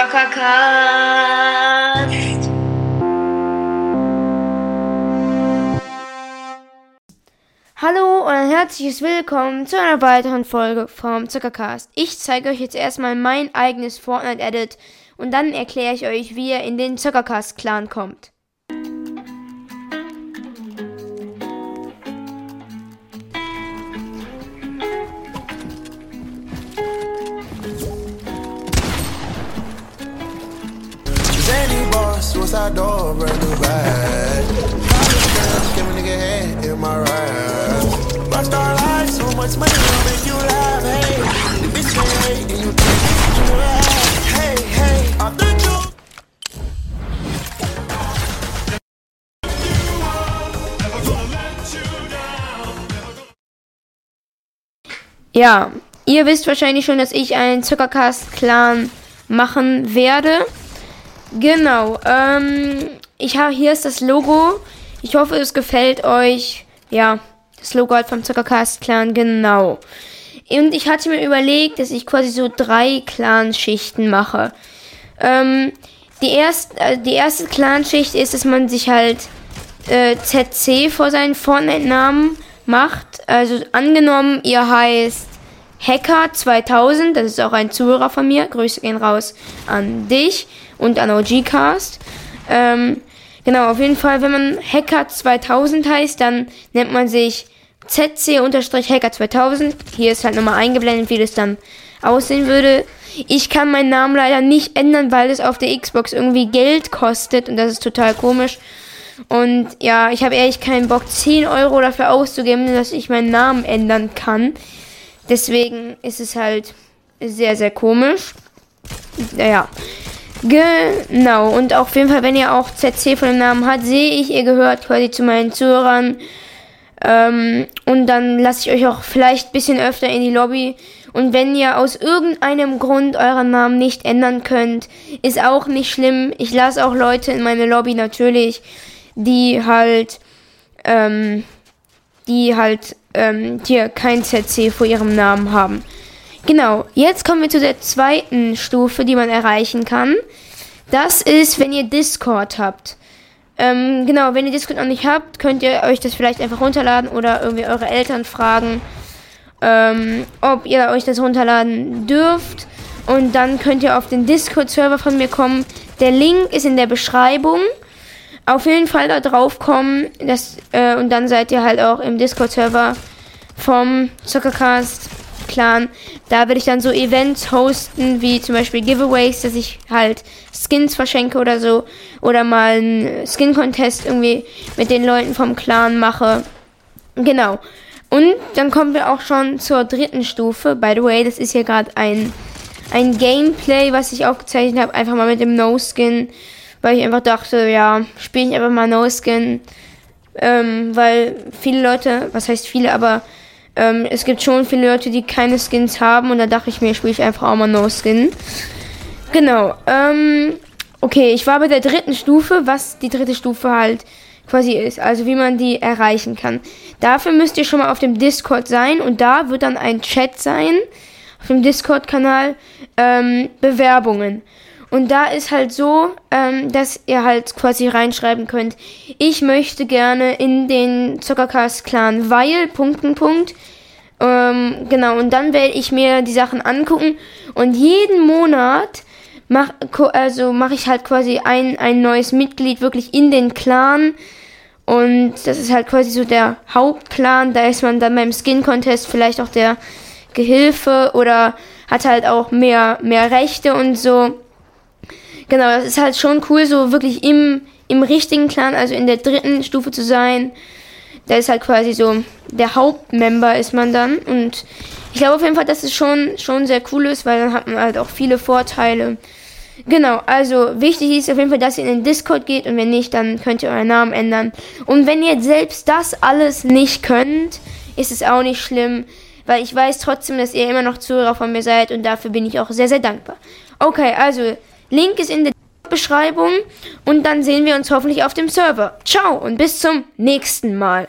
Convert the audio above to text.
Zockercast. Hallo und ein herzliches Willkommen zu einer weiteren Folge vom Zuckercast. Ich zeige euch jetzt erstmal mein eigenes Fortnite-Edit und dann erkläre ich euch, wie ihr in den Zuckercast-Clan kommt. Ja, ihr wisst wahrscheinlich schon, dass ich einen Zuckercast-Clan machen werde. Genau, ähm, ich habe, hier ist das Logo. Ich hoffe, es gefällt euch. Ja, das Logo halt vom Zuckercast-Clan, genau. Und ich hatte mir überlegt, dass ich quasi so drei Clan-Schichten mache. Ähm, die, erst, äh, die erste Clan-Schicht ist, dass man sich halt äh, ZC vor seinen Fortnite-Namen macht. Also angenommen, ihr heißt Hacker 2000, das ist auch ein Zuhörer von mir. Grüße gehen raus an dich und an OGcast. Ähm, genau, auf jeden Fall, wenn man Hacker 2000 heißt, dann nennt man sich ZC-Hacker 2000. Hier ist halt nochmal eingeblendet, wie das dann aussehen würde. Ich kann meinen Namen leider nicht ändern, weil es auf der Xbox irgendwie Geld kostet und das ist total komisch. Und ja, ich habe ehrlich keinen Bock, 10 Euro dafür auszugeben, dass ich meinen Namen ändern kann. Deswegen ist es halt sehr, sehr komisch. Naja. Genau. Und auf jeden Fall, wenn ihr auch ZC von dem Namen habt, sehe ich, ihr gehört quasi zu meinen Zuhörern. Ähm, und dann lasse ich euch auch vielleicht ein bisschen öfter in die Lobby. Und wenn ihr aus irgendeinem Grund euren Namen nicht ändern könnt, ist auch nicht schlimm. Ich lasse auch Leute in meine Lobby natürlich, die halt, ähm, die halt, ähm, hier kein ZC vor ihrem Namen haben. Genau, jetzt kommen wir zu der zweiten Stufe, die man erreichen kann. Das ist, wenn ihr Discord habt. Ähm, genau, wenn ihr Discord noch nicht habt, könnt ihr euch das vielleicht einfach runterladen oder irgendwie eure Eltern fragen, ähm, ob ihr euch das runterladen dürft. Und dann könnt ihr auf den Discord-Server von mir kommen. Der Link ist in der Beschreibung. Auf jeden Fall da drauf kommen. Das, äh, und dann seid ihr halt auch im Discord-Server vom Zuckercast Clan. Da werde ich dann so Events hosten, wie zum Beispiel Giveaways, dass ich halt Skins verschenke oder so. Oder mal einen Skin-Contest irgendwie mit den Leuten vom Clan mache. Genau. Und dann kommen wir auch schon zur dritten Stufe. By the way, das ist hier gerade ein, ein Gameplay, was ich aufgezeichnet habe. Einfach mal mit dem No-Skin. Weil ich einfach dachte, ja, spiele ich einfach mal No-Skin. Ähm, weil viele Leute, was heißt viele, aber ähm, es gibt schon viele Leute, die keine Skins haben und da dachte ich mir, spiele ich einfach auch mal No Skin. Genau. Ähm, okay, ich war bei der dritten Stufe, was die dritte Stufe halt quasi ist, also wie man die erreichen kann. Dafür müsst ihr schon mal auf dem Discord sein und da wird dann ein Chat sein, auf dem Discord-Kanal, ähm, Bewerbungen. Und da ist halt so, ähm, dass ihr halt quasi reinschreiben könnt, ich möchte gerne in den Zuckercast-Clan, weil, Punkt, Punkt. Ähm, genau, und dann werde ich mir die Sachen angucken und jeden Monat mach, also mache ich halt quasi ein, ein neues Mitglied wirklich in den Clan. Und das ist halt quasi so der Hauptclan. Da ist man dann beim Skin Contest vielleicht auch der Gehilfe oder hat halt auch mehr, mehr Rechte und so. Genau, das ist halt schon cool, so wirklich im, im richtigen Clan, also in der dritten Stufe zu sein. Da ist halt quasi so, der Hauptmember ist man dann. Und ich glaube auf jeden Fall, dass es schon, schon sehr cool ist, weil dann hat man halt auch viele Vorteile. Genau, also wichtig ist auf jeden Fall, dass ihr in den Discord geht und wenn nicht, dann könnt ihr euren Namen ändern. Und wenn ihr selbst das alles nicht könnt, ist es auch nicht schlimm, weil ich weiß trotzdem, dass ihr immer noch Zuhörer von mir seid und dafür bin ich auch sehr, sehr dankbar. Okay, also Link ist in der Beschreibung und dann sehen wir uns hoffentlich auf dem Server. Ciao und bis zum nächsten Mal.